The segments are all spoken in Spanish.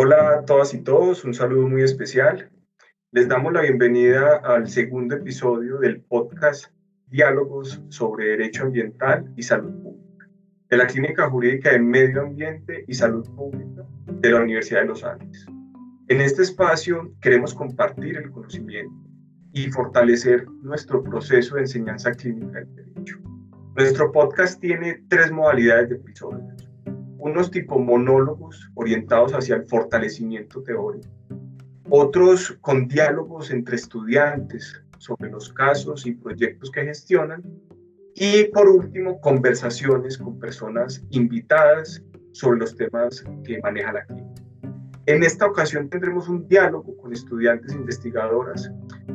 Hola a todas y todos, un saludo muy especial. Les damos la bienvenida al segundo episodio del podcast Diálogos sobre Derecho Ambiental y Salud Pública de la Clínica Jurídica de Medio Ambiente y Salud Pública de la Universidad de los Andes. En este espacio queremos compartir el conocimiento y fortalecer nuestro proceso de enseñanza clínica del derecho. Nuestro podcast tiene tres modalidades de episodios unos tipo monólogos orientados hacia el fortalecimiento teórico, otros con diálogos entre estudiantes sobre los casos y proyectos que gestionan, y por último, conversaciones con personas invitadas sobre los temas que maneja la clínica. En esta ocasión tendremos un diálogo con estudiantes investigadoras.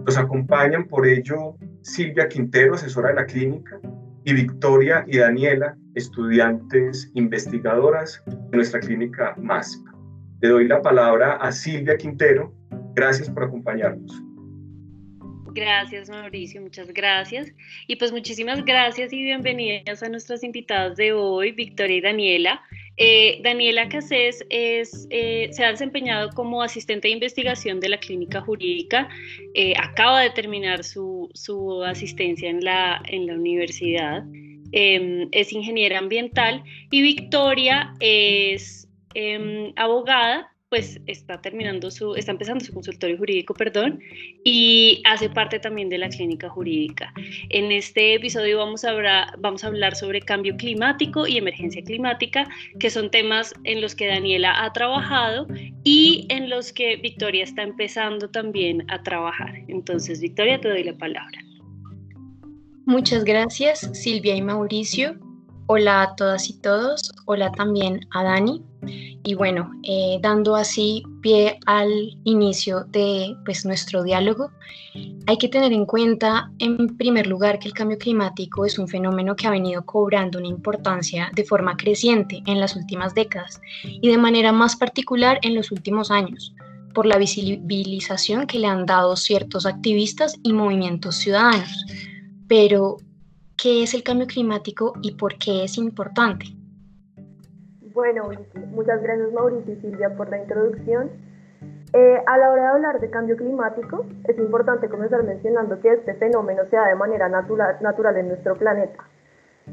Nos acompañan por ello Silvia Quintero, asesora de la clínica, y Victoria y Daniela, estudiantes investigadoras de nuestra clínica MASP. Le doy la palabra a Silvia Quintero. Gracias por acompañarnos. Gracias, Mauricio, muchas gracias. Y pues muchísimas gracias y bienvenidas a nuestras invitadas de hoy, Victoria y Daniela. Eh, Daniela Casés es, eh, se ha desempeñado como asistente de investigación de la clínica jurídica, eh, acaba de terminar su, su asistencia en la, en la universidad, em, es ingeniera ambiental y Victoria es em, abogada pues está terminando su, está empezando su consultorio jurídico, perdón, y hace parte también de la clínica jurídica. En este episodio vamos a, hablar, vamos a hablar sobre cambio climático y emergencia climática, que son temas en los que Daniela ha trabajado y en los que Victoria está empezando también a trabajar. Entonces, Victoria, te doy la palabra. Muchas gracias, Silvia y Mauricio. Hola a todas y todos. Hola también a Dani. Y bueno, eh, dando así pie al inicio de pues, nuestro diálogo, hay que tener en cuenta, en primer lugar, que el cambio climático es un fenómeno que ha venido cobrando una importancia de forma creciente en las últimas décadas y de manera más particular en los últimos años, por la visibilización que le han dado ciertos activistas y movimientos ciudadanos. Pero, ¿qué es el cambio climático y por qué es importante? Bueno, muchas gracias Mauricio y Silvia por la introducción. Eh, a la hora de hablar de cambio climático, es importante comenzar mencionando que este fenómeno se da de manera natural, natural en nuestro planeta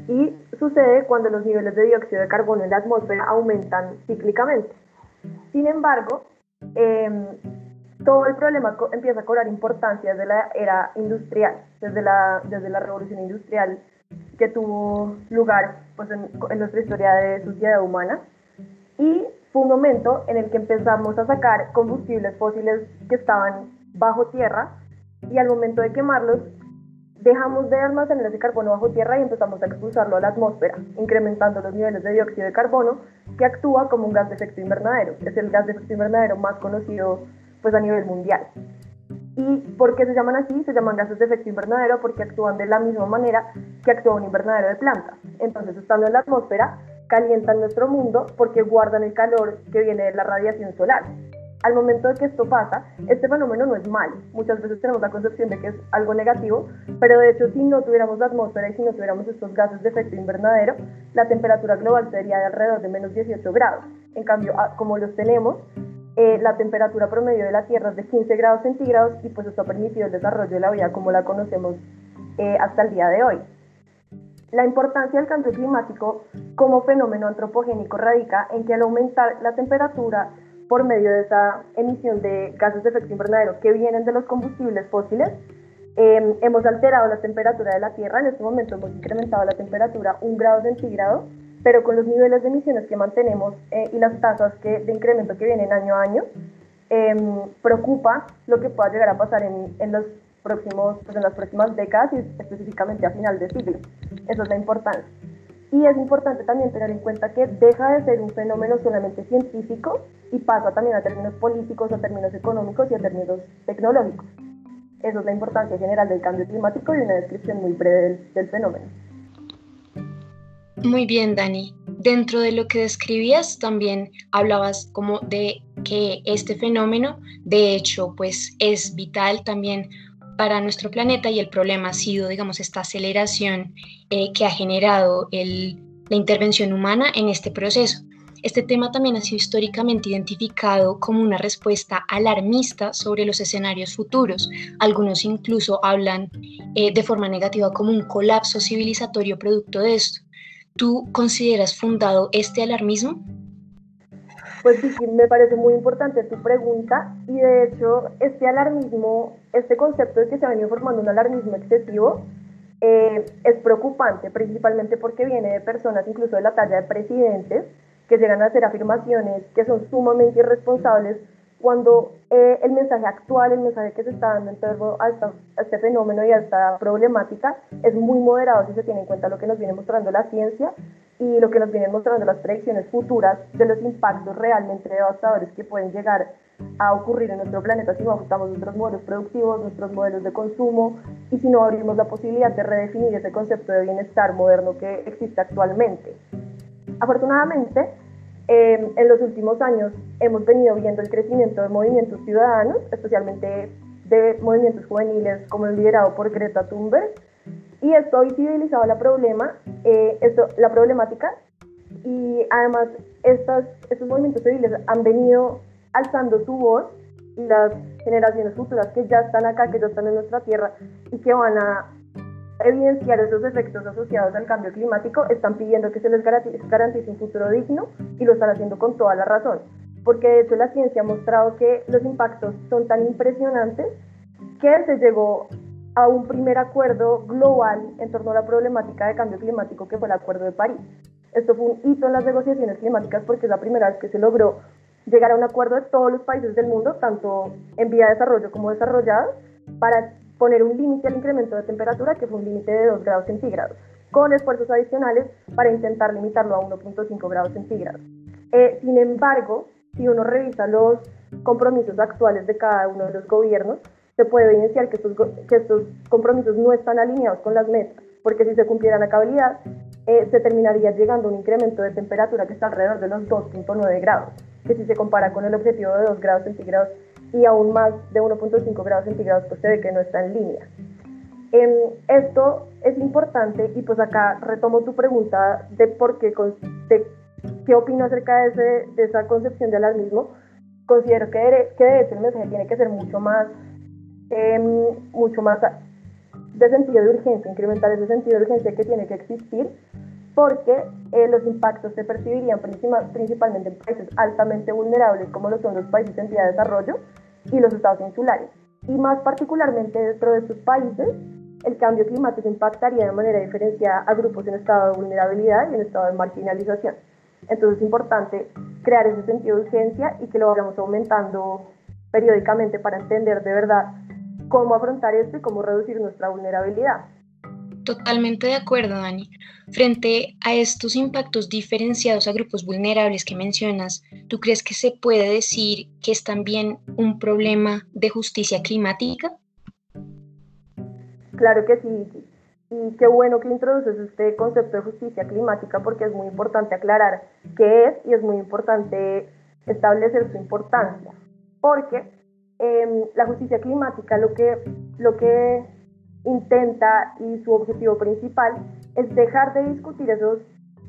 y sucede cuando los niveles de dióxido de carbono en la atmósfera aumentan cíclicamente. Sin embargo, em, todo el problema empieza a cobrar importancia desde la era industrial, desde la, desde la revolución industrial que tuvo lugar pues, en, nuestra historia de sociedad humana. Y fue un momento en el que empezamos a sacar combustibles fósiles que estaban bajo tierra y al momento de quemarlos dejamos de almacenar ese carbono bajo tierra y empezamos a expulsarlo a la atmósfera, incrementando los niveles de dióxido de carbono que actúa como un gas de efecto invernadero. Es el gas de efecto invernadero más conocido pues, a nivel mundial. ¿Y por qué se llaman así? Se llaman gases de efecto invernadero porque actúan de la misma manera que actúa un invernadero de plantas. Entonces, estando en la atmósfera, calientan nuestro mundo porque guardan el calor que viene de la radiación solar. Al momento de que esto pasa, este fenómeno no es malo. Muchas veces tenemos la concepción de que es algo negativo, pero de hecho si no tuviéramos la atmósfera y si no tuviéramos estos gases de efecto invernadero, la temperatura global sería de alrededor de menos 18 grados. En cambio, como los tenemos, eh, la temperatura promedio de la Tierra es de 15 grados centígrados y pues esto ha permitido el desarrollo de la vida como la conocemos eh, hasta el día de hoy. La importancia del cambio climático como fenómeno antropogénico radica en que al aumentar la temperatura por medio de esa emisión de gases de efecto invernadero que vienen de los combustibles fósiles, em, hemos alterado la temperatura de la Tierra. En este momento hemos incrementado la temperatura un grado centígrado pero con los niveles de emisiones que mantenemos eh, y las tasas que, de incremento que vienen año a año, em, preocupa lo que pueda llegar a pasar en, en los próximos, pues en las próximas décadas y específicamente a final de siglo. Eso es la importancia. Y es importante también tener en cuenta que deja de ser un fenómeno solamente científico y pasa también a términos políticos, a términos económicos y a términos tecnológicos. Eso es la importancia general del cambio climático y una descripción muy breve del fenómeno. Muy bien, Dani. Dentro de lo que describías, también hablabas como de que este fenómeno, de hecho, pues es vital también para nuestro planeta y el problema ha sido, digamos, esta aceleración eh, que ha generado la intervención humana en este proceso. Este tema también ha sido históricamente identificado como una respuesta alarmista sobre los escenarios futuros. Algunos incluso hablan eh, de forma negativa como un colapso civilizatorio producto de esto. ¿Tú consideras fundado este alarmismo? Pues sí, me parece muy importante tu pregunta y de hecho este alarmismo, este concepto de que se ha venido formando un alarmismo excesivo, eh, es preocupante, principalmente porque viene de personas incluso de la talla de presidentes que llegan a hacer afirmaciones que son sumamente irresponsables cuando eh, el mensaje actual, el mensaje que se está dando en torno a, a, este fenómeno y a esta problemática es muy moderado si se tiene en cuenta lo que nos viene mostrando la ciencia y lo que nos vienen mostrando las predicciones futuras de los impactos realmente devastadores que pueden llegar a ocurrir en nuestro planeta si no ajustamos nuestros modelos productivos, nuestros modelos de consumo y si no abrimos la posibilidad de redefinir ese concepto de bienestar moderno que existe actualmente. Afortunadamente, eh, en los últimos años hemos venido viendo el crecimiento de movimientos ciudadanos, especialmente de movimientos juveniles como el liderado por Greta Thunberg, y esto ha visibilizado la, eh, problemática y además estos movimientos civiles han venido alzando su voz y las generaciones futuras que ya están acá, que ya están en nuestra tierra y que van a evidenciar esos efectos asociados al cambio climático, están pidiendo que se les garantice un futuro digno y lo están haciendo con toda la razón. Porque de hecho la ciencia ha mostrado que los impactos son tan impresionantes que se llegó a un primer acuerdo global en torno a la problemática de cambio climático que fue el Acuerdo de París. Esto fue un hito en las negociaciones climáticas porque es la primera vez que se logró llegar a un acuerdo de todos los países del mundo, tanto en vía de desarrollo como desarrollados, para poner un límite al incremento de temperatura que fue un límite de 2 grados centígrados, con esfuerzos adicionales para intentar limitarlo a 1.5 grados centígrados. Eh, sin embargo, si uno revisa los compromisos actuales de cada uno de los gobiernos, se puede evidenciar que estos, que estos compromisos no están alineados con las metas, porque si se cumplieran a cabalidad, eh, se terminaría llegando a un incremento de temperatura que está alrededor de los 2.9 grados, que si se compara con el objetivo de 2 grados centígrados y aún más de 1.5 grados centígrados, pues se ve que no está en línea. Em, esto es importante y pues acá retomo tu pregunta de por qué, de, qué opino acerca de, esa concepción de alarmismo. Considero que de, que de hecho el mensaje tiene que ser mucho más mucho más de sentido de urgencia, incrementar ese sentido de urgencia que tiene que existir, porque eh, los impactos se percibirían principalmente en países altamente vulnerables como lo son los países en vía de desarrollo y los estados insulares. Y más particularmente dentro de estos países, el cambio climático impactaría de manera diferenciada a grupos en estado de vulnerabilidad y en estado de marginalización. Entonces es importante crear ese sentido de urgencia y que lo vayamos aumentando periódicamente para entender de verdad cómo afrontar esto y cómo reducir nuestra vulnerabilidad. Totalmente de acuerdo, Dani. Frente a estos impactos diferenciados a grupos vulnerables que mencionas, ¿tú crees que se puede decir que es también un problema de justicia climática? Claro que sí. Y qué bueno que introduces este concepto de justicia climática porque es muy importante aclarar qué es y es muy importante establecer su importancia. Porque Em, la justicia climática lo que, lo que intenta y su objetivo principal es dejar de discutir esos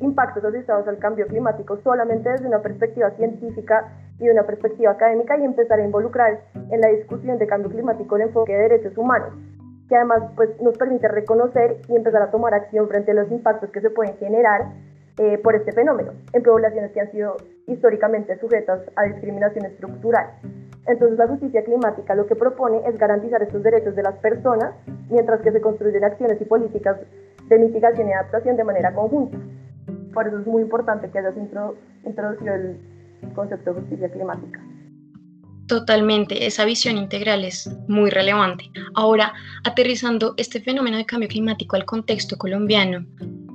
impactos asociados al cambio climático solamente desde una perspectiva científica y una perspectiva académica y empezar a involucrar en la discusión de cambio climático el enfoque de derechos humanos, que además pues, nos permite reconocer y empezar a tomar acción frente a los impactos que se pueden generar eh, por este fenómeno en poblaciones que han sido históricamente sujetas a discriminación estructural. Entonces la justicia climática lo que propone es garantizar estos derechos de las personas mientras que se construyen acciones y políticas de mitigación y adaptación de manera conjunta. Por eso es muy importante que hayas introducido el concepto de justicia climática. Totalmente, esa visión integral es muy relevante. Ahora, aterrizando este fenómeno de cambio climático al contexto colombiano,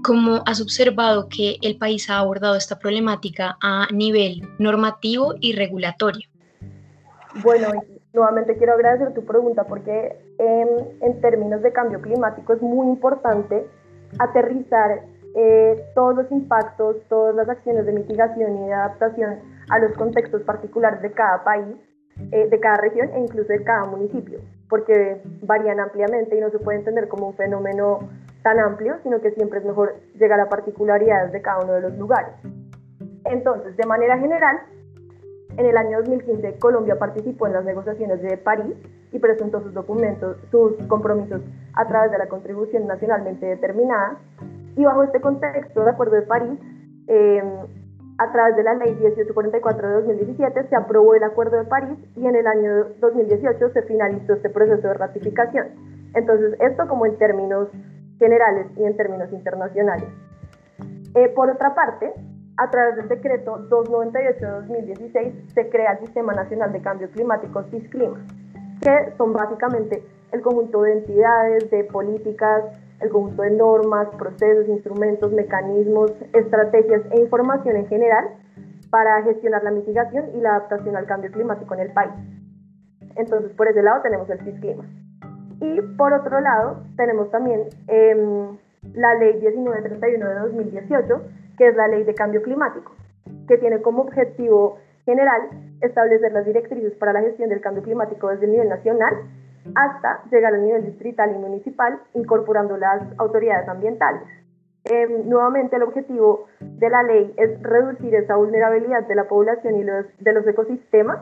¿cómo has observado que el país ha abordado esta problemática a nivel normativo y regulatorio? Bueno, nuevamente quiero agradecer tu pregunta porque en, términos de cambio climático es muy importante aterrizar eh, todos los impactos, todas las acciones de mitigación y de adaptación a los contextos particulares de cada país, eh, de cada región e incluso de cada municipio, porque varían ampliamente y no se puede entender como un fenómeno tan amplio, sino que siempre es mejor llegar a particularidades de cada uno de los lugares. Entonces, de manera general, en el año 2015 Colombia participó en las negociaciones de París y presentó sus documentos, sus compromisos a través de la contribución nacionalmente determinada. Y bajo este contexto de Acuerdo de París, eh, a través de la Ley 1844 de 2017 se aprobó el Acuerdo de París y en el año 2018 se finalizó este proceso de ratificación. Entonces, esto como en términos generales y en términos internacionales. Eh, por otra parte, a través del decreto 298 de 2016 se crea el Sistema Nacional de Cambio Climático, SISCLIMA, que son básicamente el conjunto de entidades, de políticas, el conjunto de normas, procesos, instrumentos, mecanismos, estrategias e información en general para gestionar la mitigación y la adaptación al cambio climático en el país. Entonces, por ese lado tenemos el CISCLIMA. Y por otro lado, tenemos también em, la Ley 1931 de 2018, que es la Ley de Cambio Climático, que tiene como objetivo general establecer las directrices para la gestión del cambio climático desde el nivel nacional hasta llegar al nivel distrital y municipal, incorporando las autoridades ambientales. Em, nuevamente, el objetivo de la ley es reducir esa vulnerabilidad de la población y los, de los ecosistemas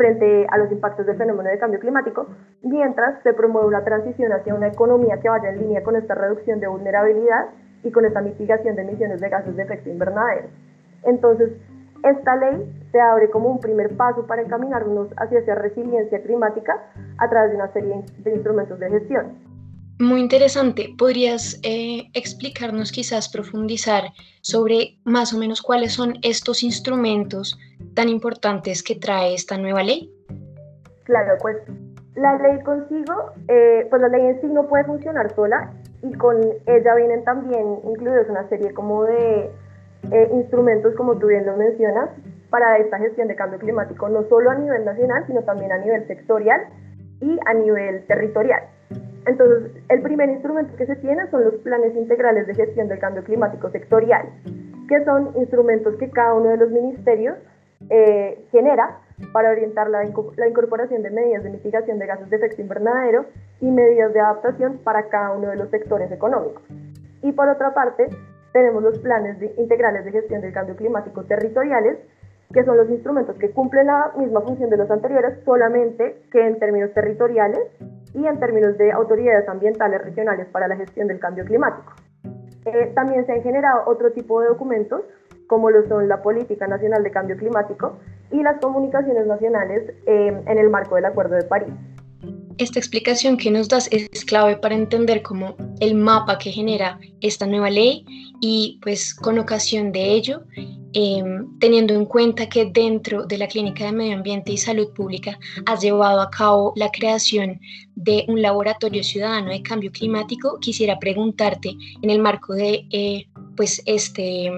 frente a los impactos del fenómeno de cambio climático, mientras se promueve una transición hacia una economía que vaya en línea con esta reducción de vulnerabilidad y con esta mitigación de emisiones de gases de efecto invernadero. Entonces, esta ley se abre como un primer paso para encaminarnos hacia esa resiliencia climática a través de una serie de instrumentos de gestión. Muy interesante. ¿Podrías eh, explicarnos, quizás profundizar sobre más o menos cuáles son estos instrumentos tan importantes que trae esta nueva ley? Claro, pues la ley consigo, eh, pues la ley en sí no puede funcionar sola y con ella vienen también incluidos una serie como de eh, instrumentos, como tú bien lo mencionas, para esta gestión de cambio climático, no solo a nivel nacional, sino también a nivel sectorial y a nivel territorial. Entonces, el primer instrumento que se tiene son los planes integrales de gestión del cambio climático sectorial, que son instrumentos que cada uno de los ministerios eh, genera para orientar la, la incorporación de medidas de mitigación de gases de efecto invernadero y medidas de adaptación para cada uno de los sectores económicos. Y por otra parte, tenemos los planes integrales de gestión del cambio climático territoriales, que son los instrumentos que cumplen la misma función de los anteriores, solamente que en términos territoriales y en términos de autoridades ambientales regionales para la gestión del cambio climático. Eh, también se han generado otro tipo de documentos, como lo son la Política Nacional de Cambio Climático y las comunicaciones nacionales eh, en el marco del Acuerdo de París esta explicación que nos das es clave para entender cómo el mapa que genera esta nueva ley y pues con ocasión de ello, em, teniendo en cuenta que dentro de la Clínica de Medio Ambiente y Salud Pública has llevado a cabo la creación de un laboratorio ciudadano de cambio climático, quisiera preguntarte en el marco de eh, pues este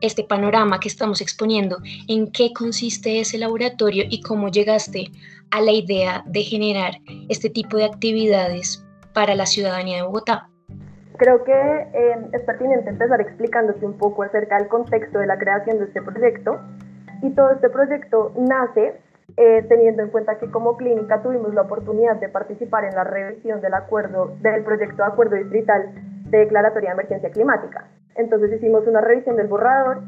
este panorama que estamos exponiendo, en qué consiste ese laboratorio y cómo llegaste a la idea de generar este tipo de actividades para la ciudadanía de Bogotá. Creo que eh, es pertinente empezar explicándote un poco acerca del contexto de la creación de este proyecto. Y todo este proyecto nace eh, teniendo en cuenta que como clínica tuvimos la oportunidad de participar en la revisión del acuerdo del proyecto de acuerdo distrital de declaratoria de emergencia climática. Entonces hicimos una revisión del borrador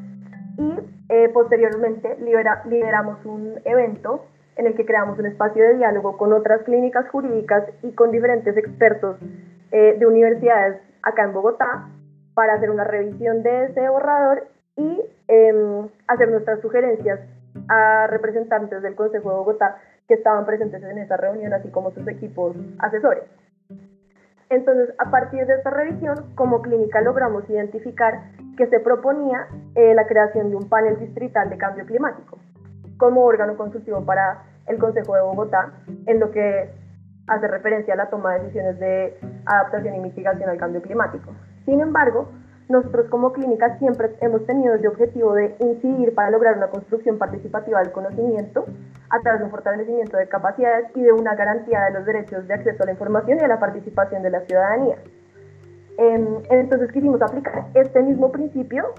y eh, posteriormente lideramos un evento en el que creamos un espacio de diálogo con otras clínicas jurídicas y con diferentes expertos eh, de universidades acá en Bogotá para hacer una revisión de ese borrador y em, hacer nuestras sugerencias a representantes del Consejo de Bogotá que estaban presentes en esa reunión, así como sus equipos asesores. Entonces, a partir de esta revisión, como clínica logramos identificar que se proponía eh, la creación de un panel distrital de cambio climático como órgano consultivo para el Consejo de Bogotá, en lo que hace referencia a la toma de decisiones de adaptación y mitigación al cambio climático. Sin embargo, nosotros como clínica siempre hemos tenido el objetivo de incidir para lograr una construcción participativa del conocimiento a través de un fortalecimiento de capacidades y de una garantía de los derechos de acceso a la información y a la participación de la ciudadanía. Em, entonces quisimos aplicar este mismo principio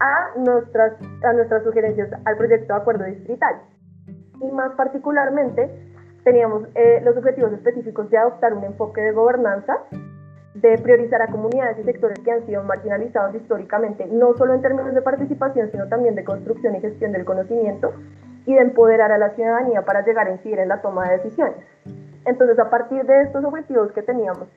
a nuestras, a nuestras sugerencias al proyecto de acuerdo distrital. Y más particularmente, teníamos eh, los objetivos específicos de adoptar un enfoque de gobernanza de priorizar a comunidades y sectores que han sido marginalizados históricamente, no solo en términos de participación, sino también de construcción y gestión del conocimiento, y de empoderar a la ciudadanía para llegar a incidir en la toma de decisiones. Entonces, a partir de estos objetivos que teníamos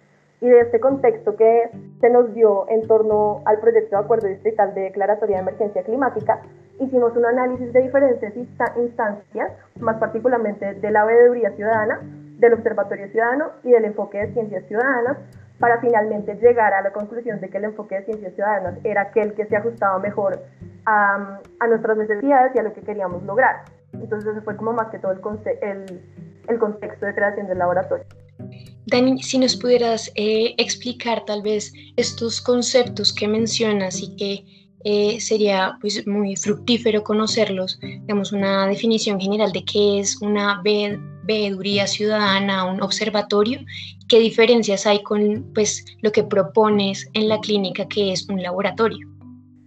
y de este contexto que se nos dio en torno al proyecto de acuerdo distrital de declaratoria de emergencia climática, hicimos un análisis de diferentes instancias, más particularmente de la veeduría ciudadana, del observatorio ciudadano y del enfoque de ciencias ciudadanas, para finalmente llegar a la conclusión de que el enfoque de ciencias ciudadanas era aquel que se ajustaba mejor a, a nuestras necesidades y a lo que queríamos lograr. Entonces ese fue como más que todo el, el, el contexto de creación del laboratorio. Dani, si nos pudieras eh, explicar tal vez estos conceptos que mencionas y que eh, sería pues muy fructífero conocerlos, digamos una definición general de qué es una veeduría ciudadana, un observatorio, qué diferencias hay con pues lo que propones en la clínica que es un laboratorio.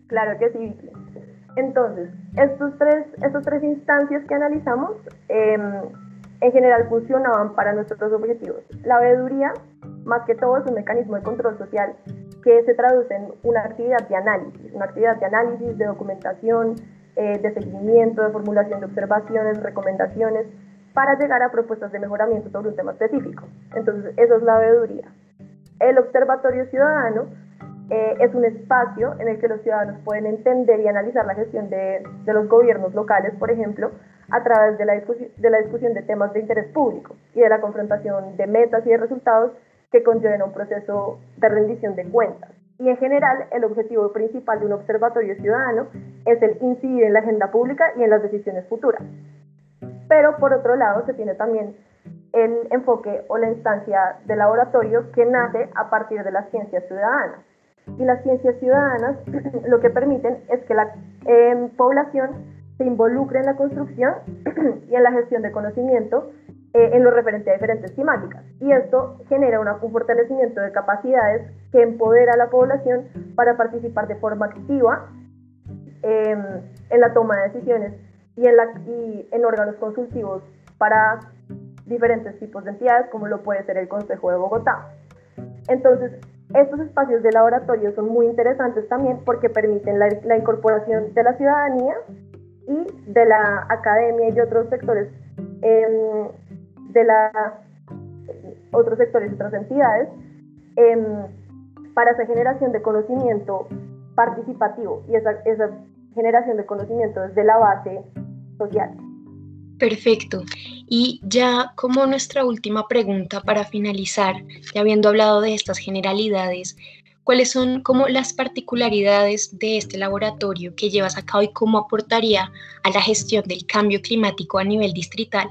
Claro que sí. Entonces, estos tres, estos tres instancias que analizamos eh, en general funcionaban para nuestros objetivos. La veeduría, más que todo, es un mecanismo de control social que se traduce en una actividad de análisis, una actividad de análisis, de documentación, eh, de seguimiento, de formulación de observaciones, recomendaciones, para llegar a propuestas de mejoramiento sobre un tema específico. Entonces, eso es la veeduría. El Observatorio Ciudadano eh, es un espacio en el que los ciudadanos pueden entender y analizar la gestión de, de los gobiernos locales, por ejemplo, a través de la, de la discusión de temas de interés público y de la confrontación de metas y de resultados que conlleven un proceso de rendición de cuentas. Y en general, el objetivo principal de un observatorio ciudadano es el incidir en la agenda pública y en las decisiones futuras. Pero por otro lado, se tiene también el enfoque o la instancia de laboratorio que nace a partir de las ciencias ciudadanas. Y las ciencias ciudadanas lo que permiten es que la eh, población se involucre en la construcción y en la gestión de conocimiento eh, en lo referente a diferentes temáticas. Y esto genera un fortalecimiento de capacidades que empodera a la población para participar de forma activa em, en la toma de decisiones y en, la, y en órganos consultivos para diferentes tipos de entidades, como lo puede ser el Consejo de Bogotá. Entonces, estos espacios de laboratorio son muy interesantes también porque permiten la, la incorporación de la ciudadanía y de la academia y otros sectores em, de la otros sectores y otras entidades em, para esa generación de conocimiento participativo y esa, esa generación de conocimiento desde la base social. Perfecto. Y ya como nuestra última pregunta para finalizar, ya habiendo hablado de estas generalidades, ¿Cuáles son como las particularidades de este laboratorio que llevas a cabo y cómo aportaría a la gestión del cambio climático a nivel distrital?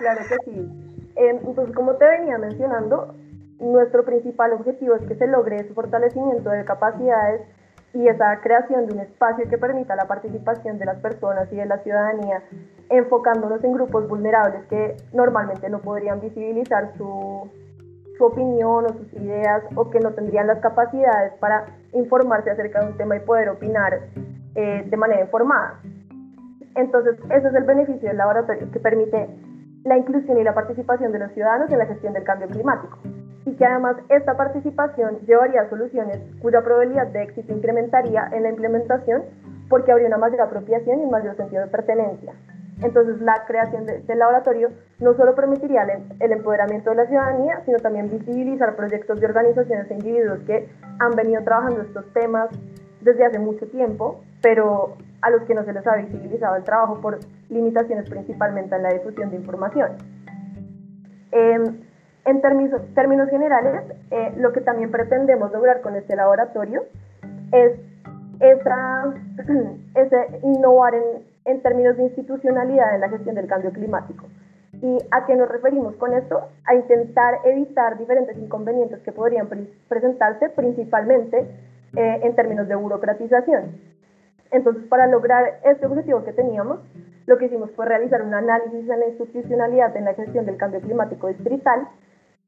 Claro que sí. Entonces, em, pues, como te venía mencionando, nuestro principal objetivo es que se logre ese fortalecimiento de capacidades y esa creación de un espacio que permita la participación de las personas y de la ciudadanía, enfocándonos en grupos vulnerables que normalmente no podrían visibilizar su, su opinión o sus ideas o que no tendrían las capacidades para informarse acerca de un tema y poder opinar eh, de manera informada. Entonces, ese es el beneficio del laboratorio, que permite la inclusión y la participación de los ciudadanos en la gestión del cambio climático y que además esta participación llevaría a soluciones cuya probabilidad de éxito incrementaría en la implementación porque habría una mayor apropiación y un mayor sentido de pertenencia. Entonces, la creación del laboratorio no solo permitiría el, empoderamiento de la ciudadanía, sino también visibilizar proyectos de organizaciones e individuos que han venido trabajando estos temas desde hace mucho tiempo, pero a los que no se les ha visibilizado el trabajo por limitaciones principalmente en la difusión de información. Em, en términos, términos generales, eh, lo que también pretendemos lograr con este laboratorio es esa, ese innovar en, en términos de institucionalidad en la gestión del cambio climático. ¿Y a qué nos referimos con esto? A intentar evitar diferentes inconvenientes que podrían presentarse, principalmente eh, en términos de burocratización. Entonces, para lograr este objetivo que teníamos, lo que hicimos fue realizar un análisis de la institucionalidad en la gestión del cambio climático distrital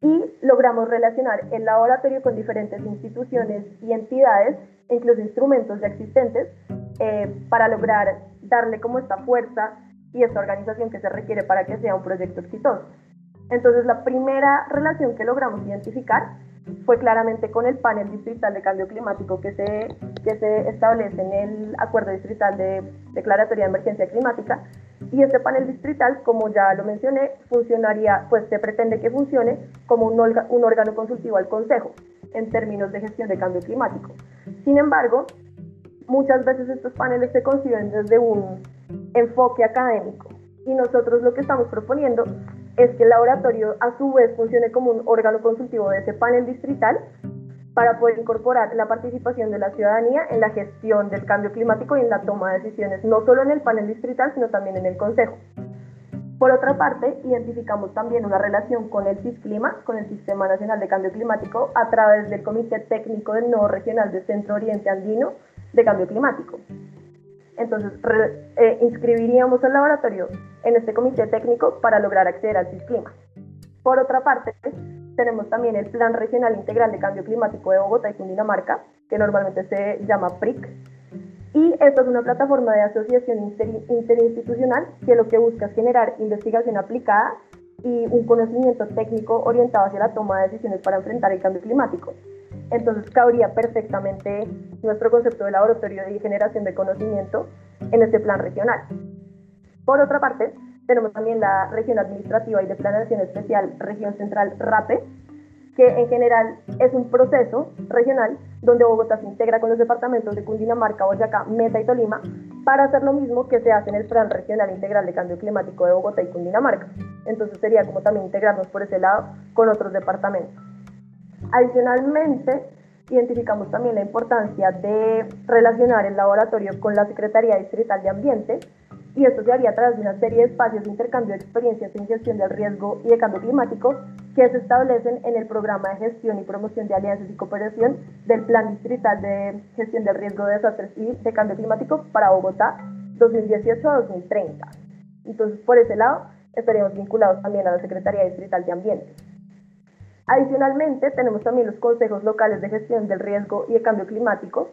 y logramos relacionar el laboratorio con diferentes instituciones y entidades, incluso instrumentos ya existentes, eh, para lograr darle como esta fuerza y esta organización que se requiere para que sea un proyecto exitoso. Entonces, la primera relación que logramos identificar fue claramente con el panel distrital de cambio climático que se, que se establece en el acuerdo distrital de declaratoria de emergencia climática. Y este panel distrital, como ya lo mencioné, funcionaría, pues se pretende que funcione como un, un órgano consultivo al Consejo en términos de gestión de cambio climático. Sin embargo, muchas veces estos paneles se conciben desde un enfoque académico y nosotros lo que estamos proponiendo es que el laboratorio a su vez funcione como un órgano consultivo de ese panel distrital para poder incorporar la participación de la ciudadanía en la gestión del cambio climático y en la toma de decisiones, no solo en el panel distrital, sino también en el Consejo. Por otra parte, identificamos también una relación con el CISCLIMA, con el Sistema Nacional de Cambio Climático, a través del Comité Técnico del Nodo Regional de Centro Oriente Andino de Cambio Climático. Entonces, eh, inscribiríamos al laboratorio en este comité técnico para lograr acceder al CISCLIMA. Por otra parte, tenemos también el Plan Regional Integral de Cambio Climático de Bogotá y Cundinamarca, que normalmente se llama PRIC, y esta es una plataforma de asociación interinstitucional que lo que busca es generar investigación aplicada y un conocimiento técnico orientado hacia la toma de decisiones para enfrentar el cambio climático. Entonces cabría perfectamente nuestro concepto de laboratorio de generación de conocimiento en este plan regional. Por otra parte, tenemos también la región administrativa y de planeación especial, región central RAPE, que en general es un proceso regional donde Bogotá se integra con los departamentos de Cundinamarca, Boyacá, Meta y Tolima para hacer lo mismo que se hace en el Plan Regional Integral de Cambio Climático de Bogotá y Cundinamarca. Entonces sería como también integrarnos por ese lado con otros departamentos. Adicionalmente, identificamos también la importancia de relacionar el laboratorio con la Secretaría Distrital de Ambiente y esto se haría a través de una serie de espacios de intercambio de experiencias en gestión del riesgo y de cambio climático que se establecen en el programa de gestión y promoción de alianzas y cooperación del Plan Distrital de Gestión del Riesgo de Desastres y de Cambio Climático para Bogotá 2018 a 2030. Entonces, por ese lado, estaríamos vinculados también a la Secretaría Distrital de Ambiente. Adicionalmente, tenemos también los consejos locales de gestión del riesgo y de cambio climático,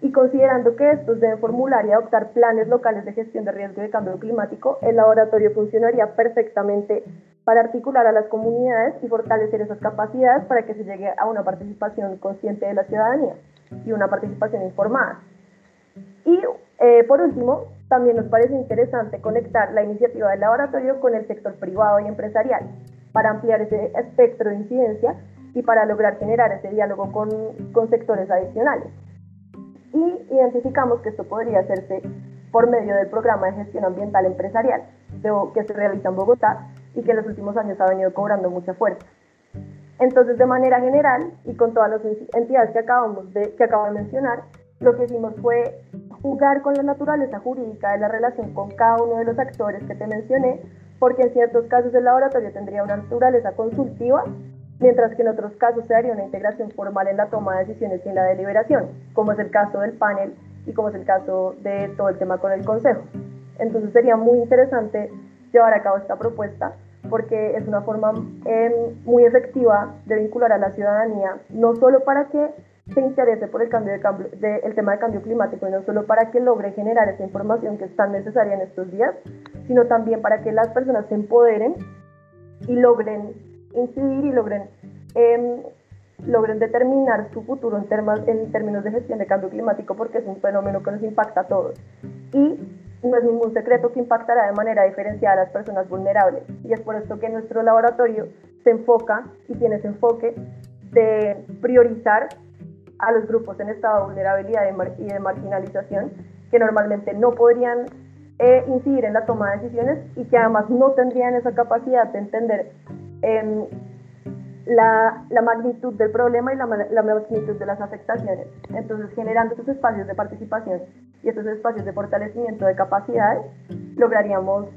y considerando que estos deben formular y adoptar planes locales de gestión de riesgo y de cambio climático, el laboratorio funcionaría perfectamente para articular a las comunidades y fortalecer esas capacidades para que se llegue a una participación consciente de la ciudadanía y una participación informada. Y eh, por último, también nos parece interesante conectar la iniciativa del laboratorio con el sector privado y empresarial para ampliar ese espectro de incidencia y para lograr generar ese diálogo con, con sectores adicionales. Y identificamos que esto podría hacerse por medio del programa de gestión ambiental empresarial que se realiza en Bogotá y que en los últimos años ha venido cobrando mucha fuerza. Entonces, de manera general y con todas las entidades que, acabamos de, que acabo de mencionar, lo que hicimos fue jugar con la naturaleza jurídica de la relación con cada uno de los actores que te mencioné, porque en ciertos casos el laboratorio tendría una naturaleza consultiva, mientras que en otros casos se daría una integración formal en la toma de decisiones y en la deliberación, como es el caso del panel y como es el caso de todo el tema con el Consejo. Entonces sería muy interesante llevar a cabo esta propuesta porque es una forma em, muy efectiva de vincular a la ciudadanía, no solo para que se interese por el, cambio de cambio, el tema de cambio climático, y no solo para que logre generar esa información que es tan necesaria en estos días, sino también para que las personas se empoderen y logren incidir y logren, em, logren determinar su futuro en, en términos de gestión de cambio climático, porque es un fenómeno que nos impacta a todos. Y no es ningún secreto que impactará de manera diferenciada a las personas vulnerables. Y es por esto que nuestro laboratorio se enfoca y tiene ese enfoque de priorizar a los grupos en estado de vulnerabilidad y de marginalización que normalmente no podrían eh, incidir en la toma de decisiones y que además no tendrían esa capacidad de entender em, la, la, magnitud del problema y la, la, magnitud de las afectaciones. Entonces, generando estos espacios de participación y estos espacios de fortalecimiento de capacidades, lograríamos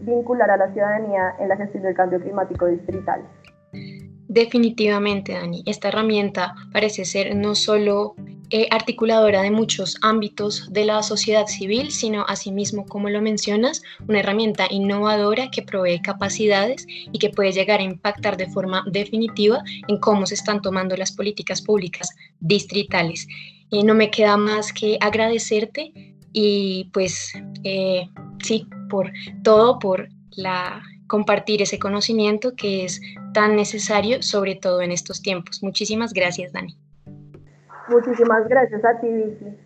vincular a la ciudadanía en la gestión del cambio climático distrital. Definitivamente, Dani, esta herramienta parece ser no solo eh, articuladora de muchos ámbitos de la sociedad civil, sino asimismo, como lo mencionas, una herramienta innovadora que provee capacidades y que puede llegar a impactar de forma definitiva en cómo se están tomando las políticas públicas distritales. Eh, no me queda más que agradecerte y pues eh, sí, por todo, por la compartir ese conocimiento que es tan necesario, sobre todo en estos tiempos. Muchísimas gracias, Dani. Muchísimas gracias a ti, Vicky,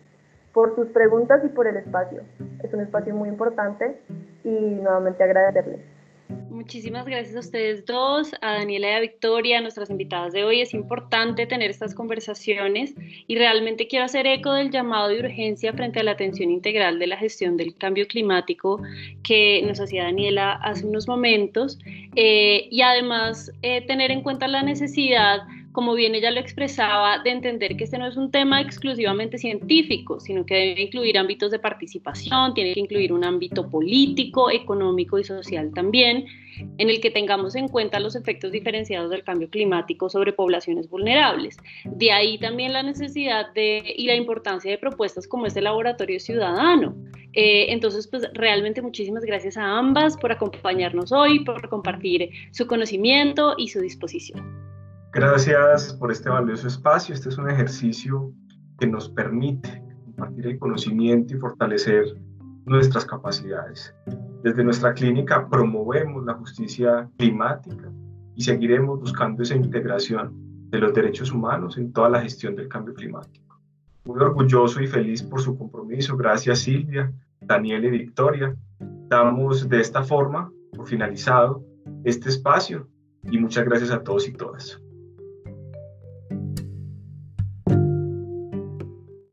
por tus preguntas y por el espacio. Es un espacio muy importante y nuevamente agradecerles. Muchísimas gracias a ustedes dos, a Daniela y a Victoria, nuestras invitadas de hoy. Es importante tener estas conversaciones y realmente quiero hacer eco del llamado de urgencia frente a la atención integral de la gestión del cambio climático que nos hacía Daniela hace unos momentos eh, y además eh, tener en cuenta la necesidad como bien ella lo expresaba, de entender que este no es un tema exclusivamente científico, sino que debe incluir ámbitos de participación, tiene que incluir un ámbito político, económico y social también, en el que tengamos en cuenta los efectos diferenciados del cambio climático sobre poblaciones vulnerables. De ahí también la necesidad de, y la importancia de propuestas como este laboratorio ciudadano. Eh, entonces, pues realmente muchísimas gracias a ambas por acompañarnos hoy, por compartir su conocimiento y su disposición. Gracias por este valioso espacio. Este es un ejercicio que nos permite compartir el conocimiento y fortalecer nuestras capacidades. Desde nuestra clínica promovemos la justicia climática y seguiremos buscando esa integración de los derechos humanos en toda la gestión del cambio climático. Muy orgulloso y feliz por su compromiso. Gracias Silvia, Daniel y Victoria. Damos de esta forma por finalizado este espacio y muchas gracias a todos y todas.